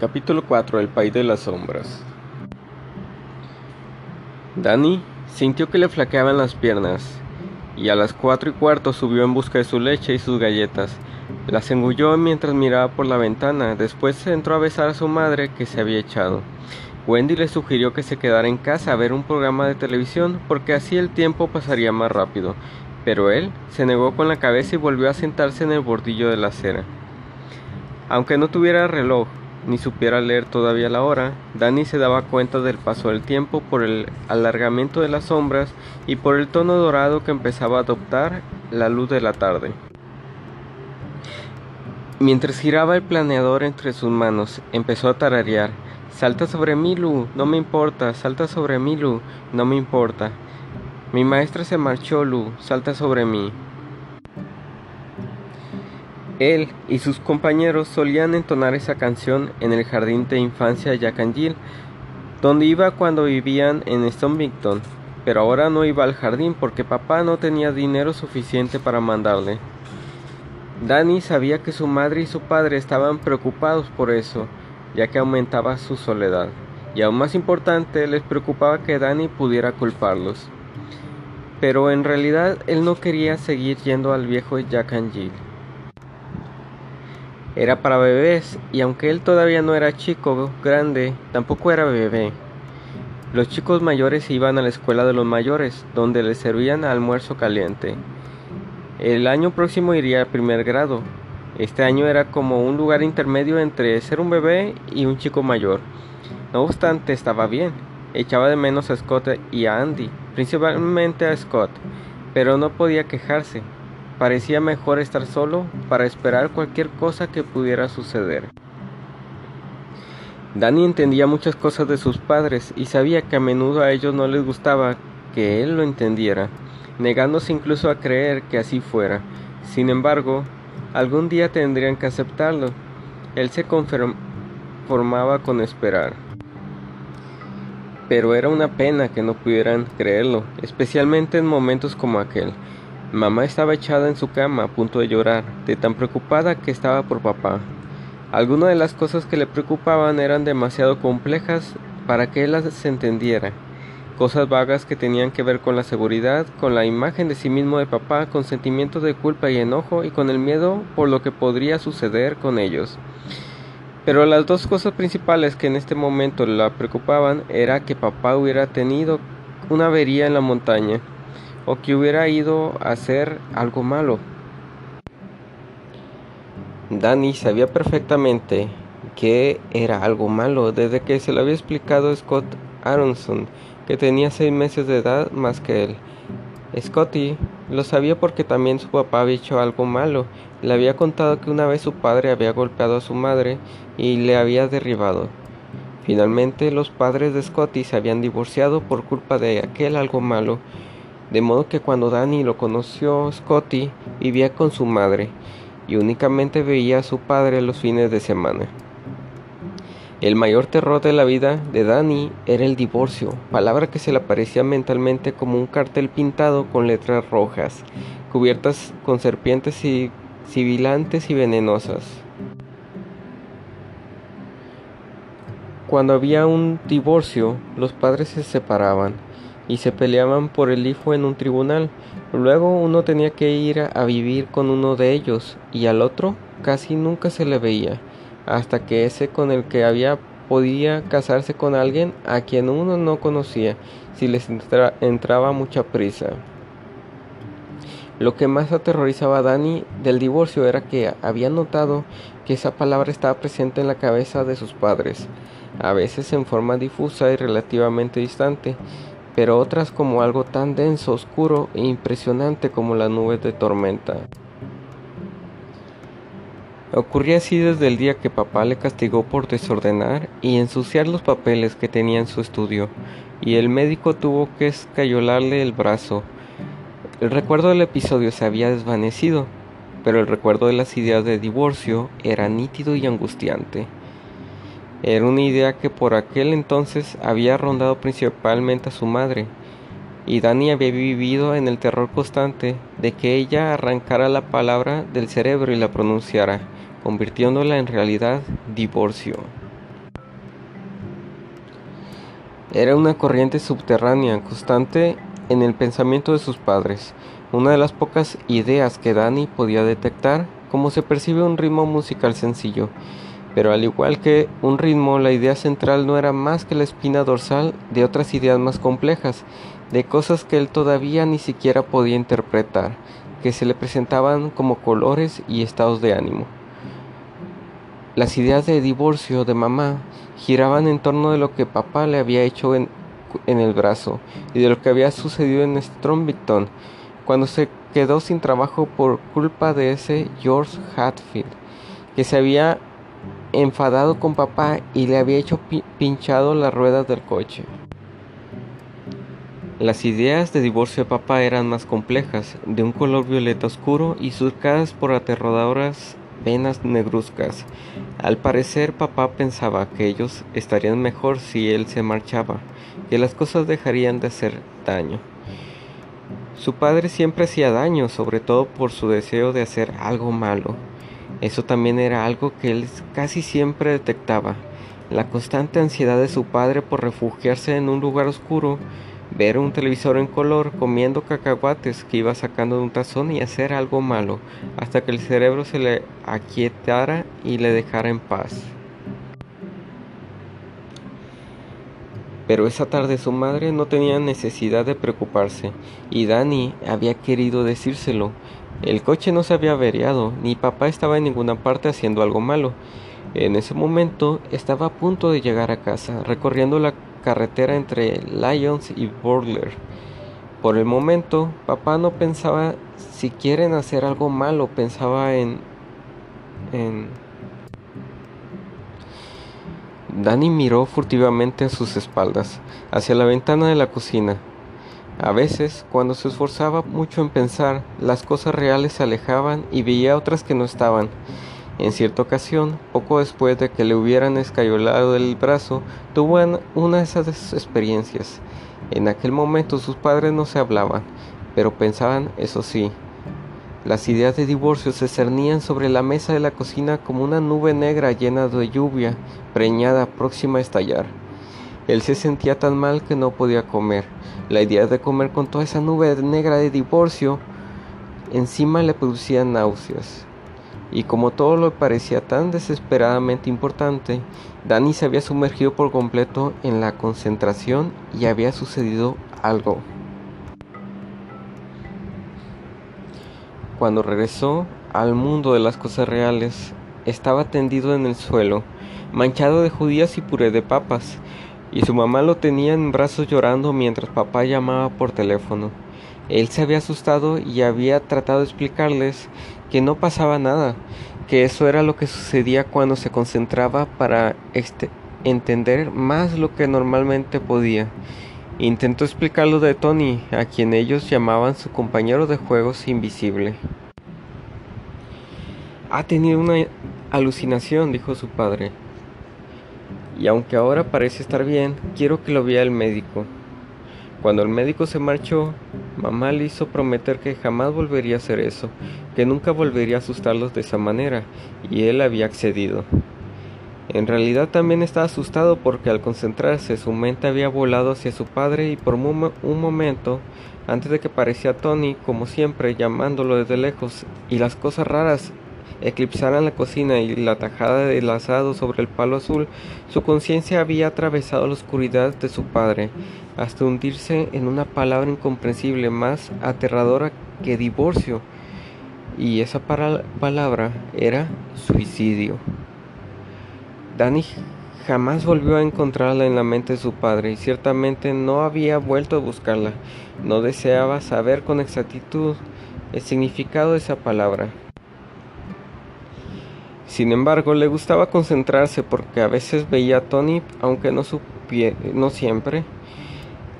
Capítulo 4 El País de las Sombras Danny sintió que le flaqueaban las piernas y a las cuatro y cuarto subió en busca de su leche y sus galletas. Las engulló mientras miraba por la ventana. Después entró a besar a su madre que se había echado. Wendy le sugirió que se quedara en casa a ver un programa de televisión porque así el tiempo pasaría más rápido, pero él se negó con la cabeza y volvió a sentarse en el bordillo de la acera. Aunque no tuviera reloj, ni supiera leer todavía la hora, Danny se daba cuenta del paso del tiempo por el alargamiento de las sombras y por el tono dorado que empezaba a adoptar la luz de la tarde. Mientras giraba el planeador entre sus manos, empezó a tararear. Salta sobre mí, Lu, no me importa, salta sobre mí, Lu, no me importa. Mi maestra se marchó, Lu, salta sobre mí. Él y sus compañeros solían entonar esa canción en el jardín de infancia de Jack and Jill, donde iba cuando vivían en Stonington, pero ahora no iba al jardín porque papá no tenía dinero suficiente para mandarle. Danny sabía que su madre y su padre estaban preocupados por eso, ya que aumentaba su soledad, y aún más importante les preocupaba que Danny pudiera culparlos. Pero en realidad él no quería seguir yendo al viejo Jack and Jill. Era para bebés y aunque él todavía no era chico grande, tampoco era bebé. Los chicos mayores iban a la escuela de los mayores, donde les servían almuerzo caliente. El año próximo iría al primer grado. Este año era como un lugar intermedio entre ser un bebé y un chico mayor. No obstante, estaba bien. Echaba de menos a Scott y a Andy, principalmente a Scott, pero no podía quejarse. Parecía mejor estar solo para esperar cualquier cosa que pudiera suceder. Danny entendía muchas cosas de sus padres y sabía que a menudo a ellos no les gustaba que él lo entendiera, negándose incluso a creer que así fuera. Sin embargo, algún día tendrían que aceptarlo. Él se conformaba con esperar. Pero era una pena que no pudieran creerlo, especialmente en momentos como aquel. Mamá estaba echada en su cama a punto de llorar, de tan preocupada que estaba por papá. Algunas de las cosas que le preocupaban eran demasiado complejas para que él las entendiera. Cosas vagas que tenían que ver con la seguridad, con la imagen de sí mismo de papá, con sentimientos de culpa y enojo y con el miedo por lo que podría suceder con ellos. Pero las dos cosas principales que en este momento la preocupaban era que papá hubiera tenido una avería en la montaña o que hubiera ido a hacer algo malo. Danny sabía perfectamente que era algo malo desde que se lo había explicado Scott Aronson, que tenía seis meses de edad más que él. Scotty lo sabía porque también su papá había hecho algo malo. Le había contado que una vez su padre había golpeado a su madre y le había derribado. Finalmente los padres de Scotty se habían divorciado por culpa de aquel algo malo de modo que cuando Danny lo conoció, Scotty vivía con su madre y únicamente veía a su padre los fines de semana. El mayor terror de la vida de Danny era el divorcio, palabra que se le aparecía mentalmente como un cartel pintado con letras rojas, cubiertas con serpientes sibilantes y venenosas. Cuando había un divorcio, los padres se separaban y se peleaban por el hijo en un tribunal. Luego uno tenía que ir a vivir con uno de ellos y al otro casi nunca se le veía, hasta que ese con el que había podía casarse con alguien a quien uno no conocía si les entraba mucha prisa. Lo que más aterrorizaba a Dani del divorcio era que había notado que esa palabra estaba presente en la cabeza de sus padres, a veces en forma difusa y relativamente distante, pero otras como algo tan denso, oscuro e impresionante como las nubes de tormenta. Ocurría así desde el día que papá le castigó por desordenar y ensuciar los papeles que tenía en su estudio, y el médico tuvo que escayolarle el brazo. El recuerdo del episodio se había desvanecido, pero el recuerdo de las ideas de divorcio era nítido y angustiante. Era una idea que por aquel entonces había rondado principalmente a su madre, y Dani había vivido en el terror constante de que ella arrancara la palabra del cerebro y la pronunciara, convirtiéndola en realidad divorcio. era una corriente subterránea constante en el pensamiento de sus padres, una de las pocas ideas que Danny podía detectar, como se percibe un ritmo musical sencillo. Pero al igual que un ritmo, la idea central no era más que la espina dorsal de otras ideas más complejas, de cosas que él todavía ni siquiera podía interpretar, que se le presentaban como colores y estados de ánimo. Las ideas de divorcio de mamá giraban en torno de lo que papá le había hecho en, el brazo y de lo que había sucedido en Stromington cuando se quedó sin trabajo por culpa de ese George Hatfield, que se había enfadado con papá y le había hecho pinchado las ruedas del coche. Las ideas de divorcio de papá eran más complejas, de un color violeta oscuro y surcadas por aterradoras venas negruzcas. Al parecer papá pensaba que ellos estarían mejor si él se marchaba, que las cosas dejarían de hacer daño. Su padre siempre hacía daño, sobre todo por su deseo de hacer algo malo. Eso también era algo que él casi siempre detectaba, la constante ansiedad de su padre por refugiarse en un lugar oscuro, ver un televisor en color, comiendo cacahuates que iba sacando de un tazón y hacer algo malo, hasta que el cerebro se le aquietara y le dejara en paz. Pero esa tarde su madre no tenía necesidad de preocuparse, y Dani había querido decírselo. El coche no se había averiado, ni papá estaba en ninguna parte haciendo algo malo. En ese momento estaba a punto de llegar a casa, recorriendo la carretera entre Lyons y Burler. Por el momento, papá no pensaba si quieren hacer algo malo, pensaba en... en... Danny miró furtivamente a sus espaldas, hacia la ventana de la cocina. A veces, cuando se esforzaba mucho en pensar, las cosas reales se alejaban y veía otras que no estaban. En cierta ocasión, poco después de que le hubieran escayolado el brazo, tuvo una de esas experiencias. En aquel momento sus padres no se hablaban, pero pensaban, eso sí. Las ideas de divorcio se cernían sobre la mesa de la cocina como una nube negra llena de lluvia, preñada, próxima a estallar. Él se sentía tan mal que no podía comer. La idea de comer con toda esa nube negra de divorcio encima le producía náuseas y como todo lo parecía tan desesperadamente importante, Danny se había sumergido por completo en la concentración y había sucedido algo. Cuando regresó al mundo de las cosas reales, estaba tendido en el suelo, manchado de judías y puré de papas, y su mamá lo tenía en brazos llorando mientras papá llamaba por teléfono. Él se había asustado y había tratado de explicarles que no pasaba nada, que eso era lo que sucedía cuando se concentraba para este, entender más lo que normalmente podía. Intentó explicarlo de Tony, a quien ellos llamaban su compañero de juegos invisible. Ha tenido una alucinación, dijo su padre. Y aunque ahora parece estar bien, quiero que lo vea el médico. Cuando el médico se marchó, mamá le hizo prometer que jamás volvería a hacer eso, que nunca volvería a asustarlos de esa manera, y él había accedido. En realidad también estaba asustado porque al concentrarse su mente había volado hacia su padre y por un momento, antes de que apareciera Tony, como siempre, llamándolo desde lejos, y las cosas raras eclipsaran la cocina y la tajada del asado sobre el palo azul, su conciencia había atravesado la oscuridad de su padre, hasta hundirse en una palabra incomprensible más aterradora que divorcio, y esa palabra era suicidio. Danny jamás volvió a encontrarla en la mente de su padre y ciertamente no había vuelto a buscarla. No deseaba saber con exactitud el significado de esa palabra. Sin embargo, le gustaba concentrarse porque a veces veía a Tony, aunque no, no siempre.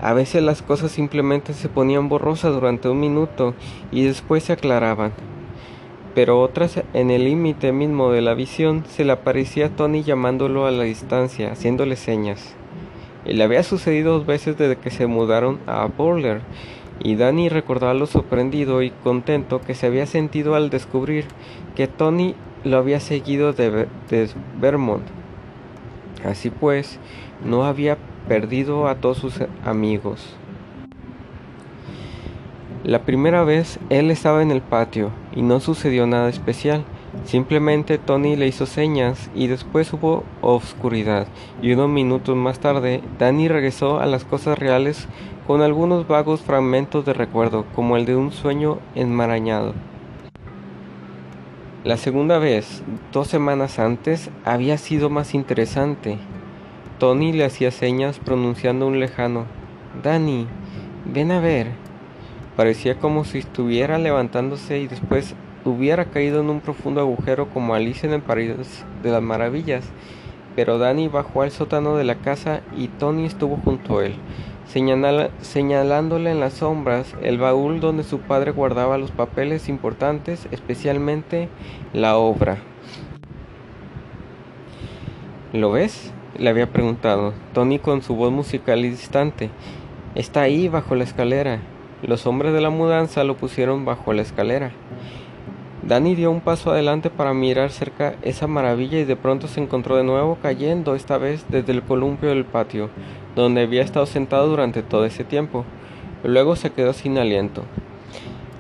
A veces las cosas simplemente se ponían borrosas durante un minuto y después se aclaraban. Pero otras, en el límite mismo de la visión, se le aparecía a Tony llamándolo a la distancia, haciéndole señas. Y le había sucedido dos veces desde que se mudaron a Boulder, y Danny recordaba lo sorprendido y contento que se había sentido al descubrir que Tony lo había seguido de, Vermont. Así pues, no había perdido a todos sus amigos. La primera vez él estaba en el patio y no sucedió nada especial. Simplemente Tony le hizo señas y después hubo oscuridad y unos minutos más tarde Danny regresó a las cosas reales con algunos vagos fragmentos de recuerdo como el de un sueño enmarañado. La segunda vez, dos semanas antes, había sido más interesante. Tony le hacía señas pronunciando un lejano Danny, ven a ver. Parecía como si estuviera levantándose y después hubiera caído en un profundo agujero como Alicia en el País de las Maravillas. Pero Danny bajó al sótano de la casa y Tony estuvo junto a él, señalándole en las sombras el baúl donde su padre guardaba los papeles importantes, especialmente la obra. ¿Lo ves? le había preguntado, Tony con su voz musical y distante. Está ahí bajo la escalera. Los hombres de la mudanza lo pusieron bajo la escalera. Danny dio un paso adelante para mirar cerca esa maravilla y de pronto se encontró de nuevo cayendo, esta vez desde el columpio del patio, donde había estado sentado durante todo ese tiempo. Luego se quedó sin aliento.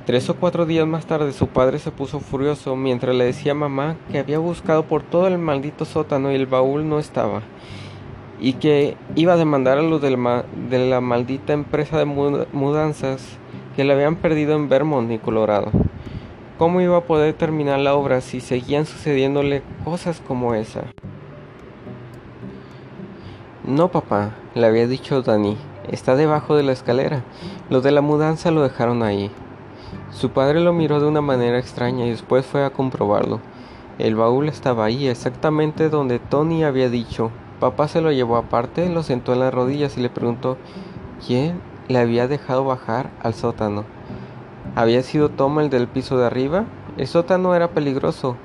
Tres o cuatro días más tarde su padre se puso furioso mientras le decía a mamá que había buscado por todo el maldito sótano y el baúl no estaba y que iba a demandar a los de la, maldita empresa de mudanzas que le habían perdido en Vermont y Colorado. ¿Cómo iba a poder terminar la obra si seguían sucediéndole cosas como esa? No, papá, le había dicho Danny, está debajo de la escalera. Los de la mudanza lo dejaron ahí. Su padre lo miró de una manera extraña y después fue a comprobarlo. El baúl estaba ahí, exactamente donde Tony había dicho, Papá se lo llevó aparte, lo sentó en las rodillas y le preguntó quién le había dejado bajar al sótano. ¿Había sido Toma el del piso de arriba? El sótano era peligroso,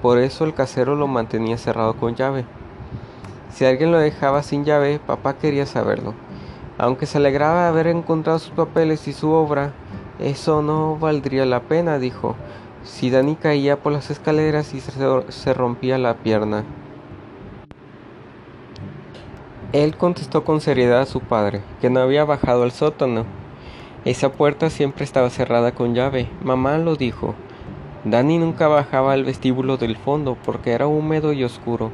por eso el casero lo mantenía cerrado con llave. Si alguien lo dejaba sin llave, papá quería saberlo. Aunque se alegraba de haber encontrado sus papeles y su obra, eso no valdría la pena, dijo, si Dani caía por las escaleras y se rompía la pierna. Él contestó con seriedad a su padre, que no había bajado al sótano. Esa puerta siempre estaba cerrada con llave. Mamá lo dijo. Danny nunca bajaba al vestíbulo del fondo porque era húmedo y oscuro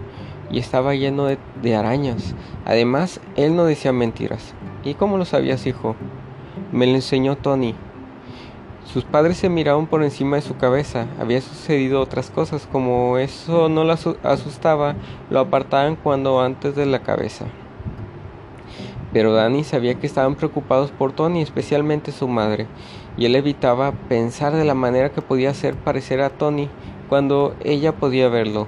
y estaba lleno de, arañas. Además, él no decía mentiras. ¿Y cómo lo sabías, hijo? Me lo enseñó Tony. Sus padres se miraban por encima de su cabeza. Había sucedido otras cosas. Como eso no lo asustaba, lo apartaban cuando antes de la cabeza. Pero Danny sabía que estaban preocupados por Tony, especialmente su madre, y él evitaba pensar de la manera que podía hacer parecer a Tony cuando ella podía verlo.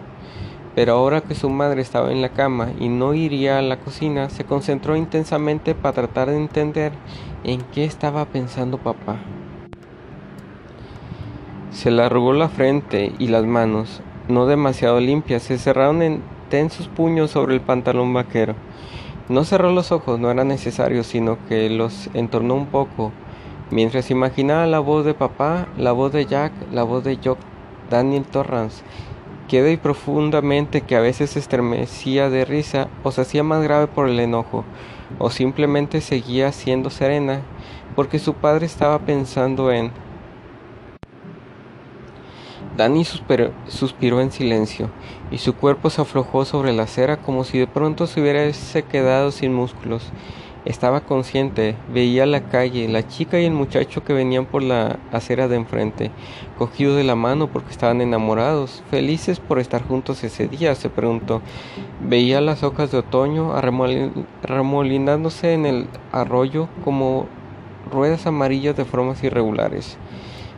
Pero ahora que su madre estaba en la cama y no iría a la cocina, se concentró intensamente para tratar de entender en qué estaba pensando papá. Se le arrugó la frente y las manos, no demasiado limpias, se cerraron en tensos puños sobre el pantalón vaquero. No cerró los ojos, no era necesario, sino que los entornó un poco, mientras imaginaba la voz de papá, la voz de Jack, la voz de Jock, Daniel Torrance, quedó y profundamente que a veces se estremecía de risa o se hacía más grave por el enojo, o simplemente seguía siendo serena, porque su padre estaba pensando en Danny suspiró, en silencio, y su cuerpo se aflojó sobre la acera como si de pronto se hubiese quedado sin músculos. Estaba consciente, veía la calle, la chica y el muchacho que venían por la acera de enfrente, cogidos de la mano porque estaban enamorados, felices por estar juntos ese día, se preguntó. Veía las hojas de otoño arremolinándose en el arroyo como ruedas amarillas de formas irregulares.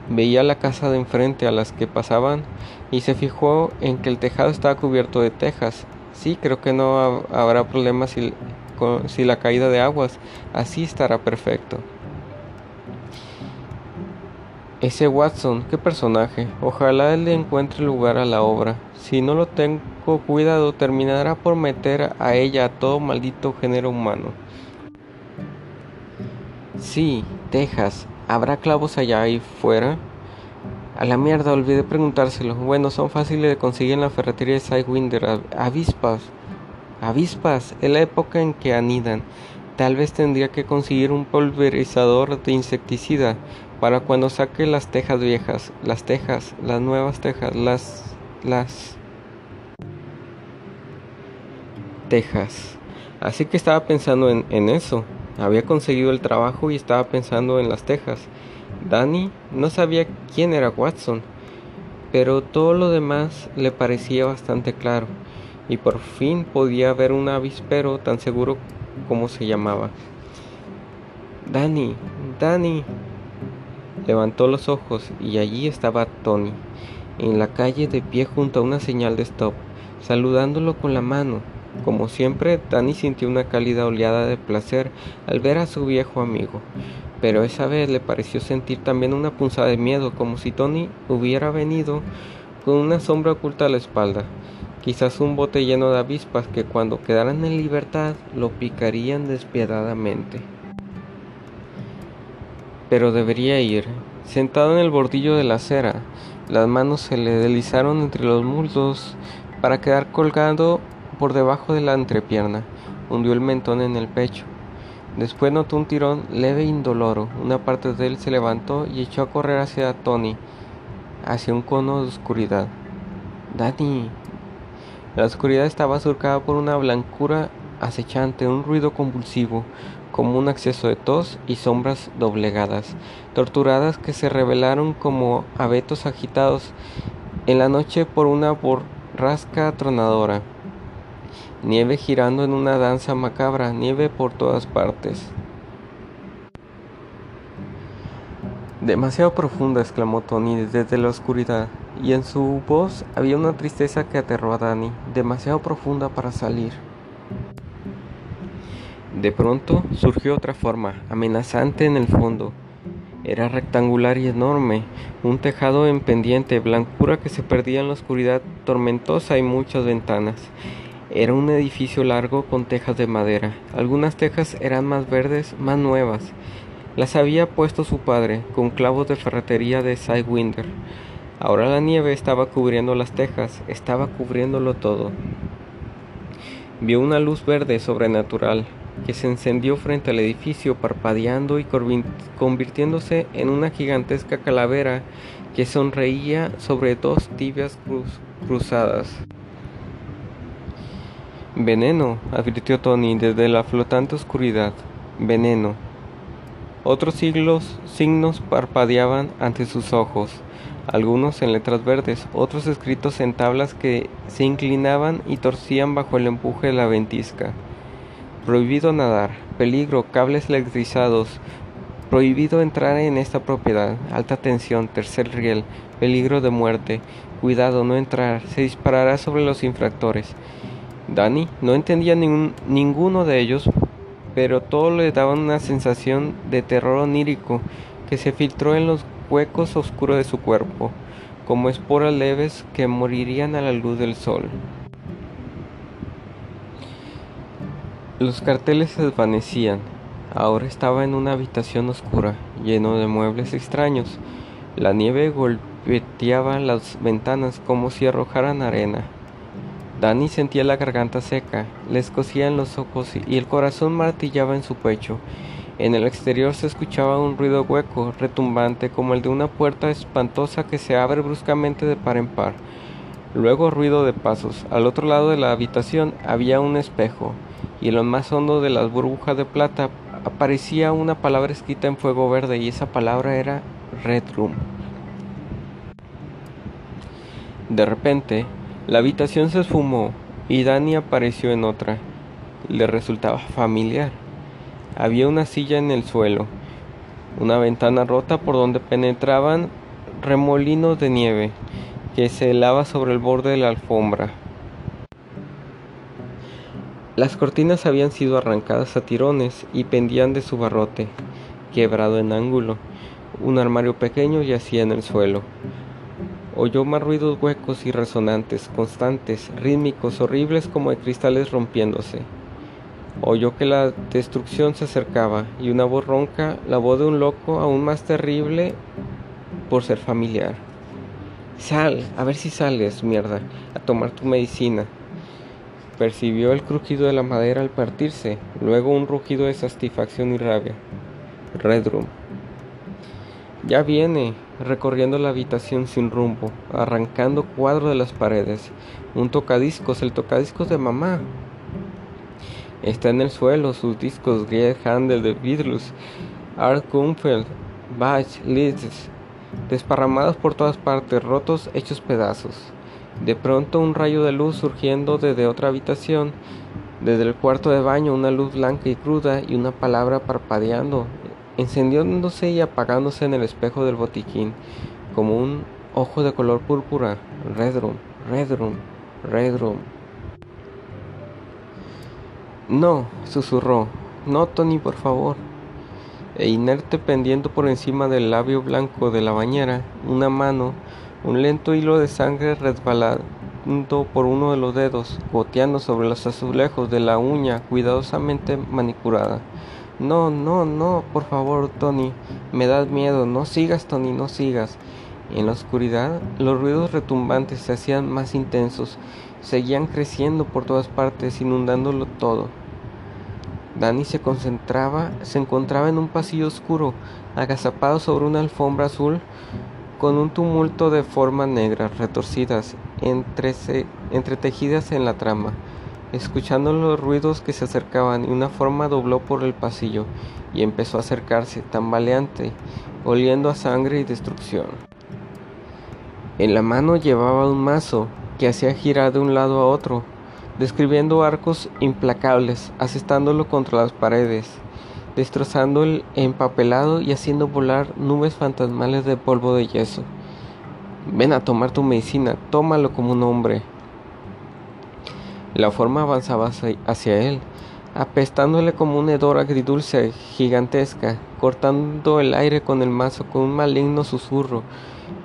Veía la casa de enfrente a las que pasaban y se fijó en que el tejado estaba cubierto de tejas. Sí, creo que no habrá problema si, la caída de aguas. Así estará perfecto. Ese Watson, qué personaje. Ojalá él le encuentre lugar a la obra. Si no lo tengo cuidado, terminará por meter a ella a todo maldito género humano. Sí, Texas. ¿Habrá clavos allá ahí fuera? A la mierda, olvidé preguntárselo. Bueno, son fáciles de conseguir en la ferretería de Sidewinder. Avispas. Avispas, es la época en que anidan. Tal vez tendría que conseguir un pulverizador de insecticida para cuando saque las tejas viejas, las tejas, las nuevas tejas, las... las... tejas. Así que estaba pensando en, en eso. Había conseguido el trabajo y estaba pensando en las tejas. Danny no sabía quién era Watson, pero todo lo demás le parecía bastante claro, y por fin podía ver un avispero tan seguro como se llamaba. Danny, Danny. Levantó los ojos y allí estaba Tony, en la calle de pie junto a una señal de stop, saludándolo con la mano. Como siempre, Danny sintió una cálida oleada de placer al ver a su viejo amigo, pero esa vez le pareció sentir también una punzada de miedo, como si Tony hubiera venido con una sombra oculta a la espalda, quizás un bote lleno de avispas que cuando quedaran en libertad lo picarían despiadadamente. Pero debería ir. Sentado en el bordillo de la acera, las manos se le deslizaron entre los muslos para quedar colgado por debajo de la entrepierna, hundió el mentón en el pecho. Después notó un tirón leve e indoloro. Una parte de él se levantó y echó a correr hacia Tony, hacia un cono de oscuridad. Danny. La oscuridad estaba surcada por una blancura acechante, un ruido convulsivo, como un acceso de tos y sombras doblegadas, torturadas que se revelaron como abetos agitados en la noche por una borrasca tronadora nieve girando en una danza macabra, nieve por todas partes. Demasiado profunda, exclamó Tony desde la oscuridad, y en su voz había una tristeza que aterró a Danny, demasiado profunda para salir. De pronto surgió otra forma, amenazante en el fondo. Era rectangular y enorme, un tejado en pendiente, blancura que se perdía en la oscuridad tormentosa y muchas ventanas. Era un edificio largo con tejas de madera. Algunas tejas eran más verdes, más nuevas. Las había puesto su padre, con clavos de ferretería de Sidewinder. Ahora la nieve estaba cubriendo las tejas, estaba cubriéndolo todo. Vio una luz verde sobrenatural que se encendió frente al edificio parpadeando y convirtiéndose en una gigantesca calavera que sonreía sobre dos tibias cruzadas. Veneno, advirtió Tony desde la flotante oscuridad. Veneno. Otros siglos, signos parpadeaban ante sus ojos, algunos en letras verdes, otros escritos en tablas que se inclinaban y torcían bajo el empuje de la ventisca. Prohibido nadar, peligro, cables electrizados, prohibido entrar en esta propiedad, alta tensión, tercer riel, peligro de muerte, cuidado no entrar, se disparará sobre los infractores. Danny no entendía ninguno de ellos, pero todo le daba una sensación de terror onírico que se filtró en los huecos oscuros de su cuerpo, como esporas leves que morirían a la luz del sol. Los carteles se desvanecían. Ahora estaba en una habitación oscura, lleno de muebles extraños. La nieve golpeaba las ventanas como si arrojaran arena. Danny sentía la garganta seca, le escocían los ojos y el corazón martillaba en su pecho. En el exterior se escuchaba un ruido hueco, retumbante, como el de una puerta espantosa que se abre bruscamente de par en par. Luego ruido de pasos. Al otro lado de la habitación había un espejo, y en lo más hondo de las burbujas de plata aparecía una palabra escrita en fuego verde, y esa palabra era Red Room. De repente, la habitación se esfumó y Dani apareció en otra. Le resultaba familiar. Había una silla en el suelo, una ventana rota por donde penetraban remolinos de nieve que se helaba sobre el borde de la alfombra. Las cortinas habían sido arrancadas a tirones y pendían de su barrote, quebrado en ángulo. Un armario pequeño yacía en el suelo. Oyó más ruidos huecos y resonantes, constantes, rítmicos, horribles como de cristales rompiéndose. Oyó que la destrucción se acercaba y una voz ronca, la voz de un loco aún más terrible por ser familiar. Sal, a ver si sales, mierda, a tomar tu medicina. Percibió el crujido de la madera al partirse, luego un rugido de satisfacción y rabia. Redrum. Ya viene, recorriendo la habitación sin rumbo, arrancando cuadros de las paredes. Un tocadiscos, el tocadiscos de mamá. Está en el suelo, sus discos Grieg, Handel, de Beatles, Art Bach, Liszt, desparramados por todas partes, rotos, hechos pedazos. De pronto un rayo de luz surgiendo desde otra habitación, desde el cuarto de baño, una luz blanca y cruda y una palabra parpadeando, encendiéndose y apagándose en el espejo del botiquín, como un ojo de color púrpura. Redrum, Redrum, Redrum. No, susurró. No, Tony, por favor. E inerte pendiendo por encima del labio blanco de la bañera, una mano, un lento hilo de sangre resbalando por uno de los dedos, goteando sobre los azulejos de la uña cuidadosamente manicurada. No, no, no, por favor, Tony, me das miedo, no sigas, Tony, no sigas. En la oscuridad, los ruidos retumbantes se hacían más intensos, seguían creciendo por todas partes, inundándolo todo. Danny se concentraba, se encontraba en un pasillo oscuro, agazapado sobre una alfombra azul, con un tumulto de formas negras retorcidas, entretejidas en la trama. Escuchando los ruidos que se acercaban, y una forma dobló por el pasillo y empezó a acercarse, tambaleante, oliendo a sangre y destrucción. En la mano llevaba un mazo que hacía girar de un lado a otro, describiendo arcos implacables, asestándolo contra las paredes, destrozando el empapelado y haciendo volar nubes fantasmales de polvo de yeso. Ven a tomar tu medicina, tómalo como un hombre. La forma avanzaba hacia él, apestándole como un hedor agridulce gigantesca, cortando el aire con el mazo con un maligno susurro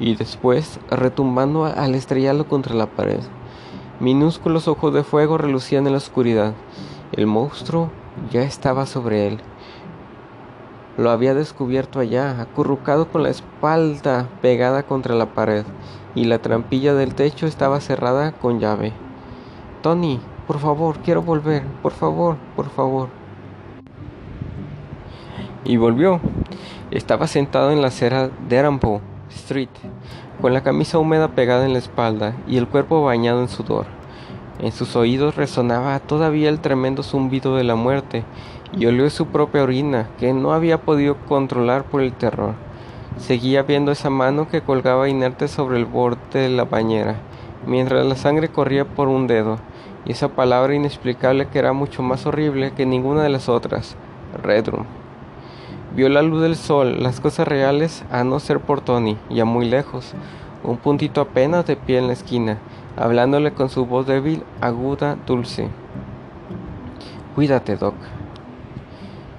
y después retumbando al estrellarlo contra la pared. Minúsculos ojos de fuego relucían en la oscuridad. El monstruo ya estaba sobre él. Lo había descubierto allá, acurrucado con la espalda pegada contra la pared, y la trampilla del techo estaba cerrada con llave. Tony, por favor, quiero volver, por favor, por favor. Y volvió. Estaba sentado en la acera de Arampo Street, con la camisa húmeda pegada en la espalda y el cuerpo bañado en sudor. En sus oídos resonaba todavía el tremendo zumbido de la muerte y olió su propia orina, que no había podido controlar por el terror. Seguía viendo esa mano que colgaba inerte sobre el borde de la bañera, mientras la sangre corría por un dedo, y esa palabra inexplicable que era mucho más horrible que ninguna de las otras, Redrum. Vio la luz del sol, las cosas reales, a no ser por Tony, ya muy lejos, un puntito apenas de pie en la esquina, hablándole con su voz débil, aguda, dulce. Cuídate, Doc.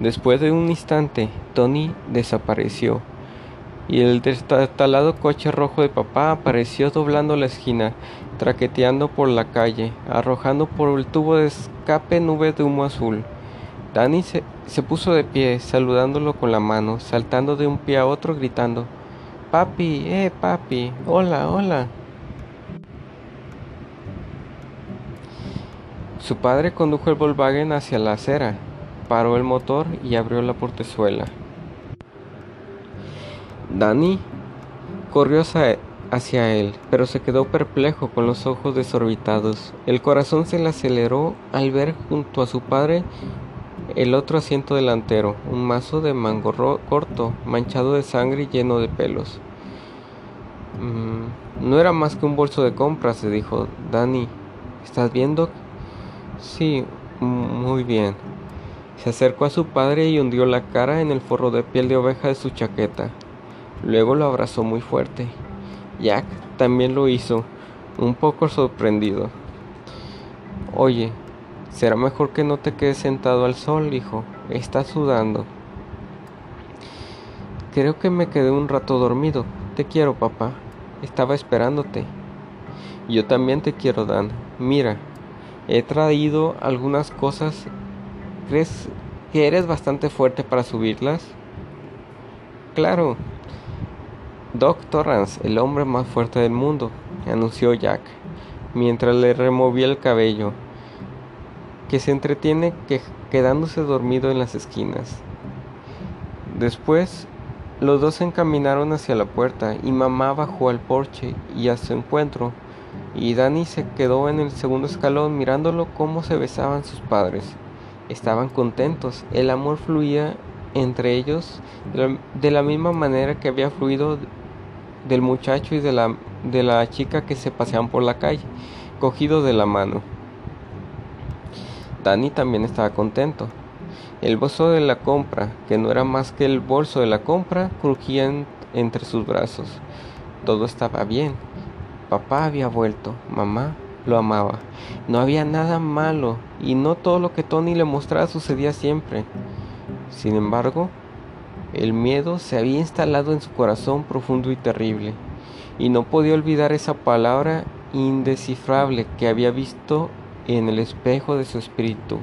Después de un instante, Tony desapareció, y el destalado coche rojo de papá apareció doblando la esquina, traqueteando por la calle, arrojando por el tubo de escape nubes de humo azul. Danny se, se puso de pie, saludándolo con la mano, saltando de un pie a otro, gritando, Papi, eh, papi, hola, hola. Su padre condujo el Volkswagen hacia la acera, paró el motor y abrió la portezuela. Danny corrió hacia él, pero se quedó perplejo con los ojos desorbitados. El corazón se le aceleró al ver junto a su padre el otro asiento delantero, un mazo de mango corto, manchado de sangre y lleno de pelos. Mm, no era más que un bolso de compras, se dijo. Danny, ¿estás viendo? Sí, muy bien. Se acercó a su padre y hundió la cara en el forro de piel de oveja de su chaqueta. Luego lo abrazó muy fuerte. Jack también lo hizo, un poco sorprendido. Oye, Será mejor que no te quedes sentado al sol, hijo. Estás sudando. Creo que me quedé un rato dormido. Te quiero, papá. Estaba esperándote. Yo también te quiero, Dan. Mira, he traído algunas cosas. ¿Crees que eres bastante fuerte para subirlas? Claro. Doc Torrance, el hombre más fuerte del mundo, anunció Jack, mientras le removía el cabello. que se entretiene quedándose dormido en las esquinas. Después, los dos se encaminaron hacia la puerta y mamá bajó al porche y a su encuentro, y Dani se quedó en el segundo escalón mirándolo cómo se besaban sus padres. Estaban contentos, el amor fluía entre ellos de la, misma manera que había fluido del muchacho y de la, de la chica que se paseaban por la calle, cogido de la mano. Dani también estaba contento. El bolso de la compra, que no era más que el bolso de la compra, crujía entre sus brazos. Todo estaba bien. Papá había vuelto, mamá lo amaba. No había nada malo y no todo lo que Tony le mostraba sucedía siempre. Sin embargo, el miedo se había instalado en su corazón profundo y terrible, y no podía olvidar esa palabra indescifrable que había visto en el espejo de su espíritu.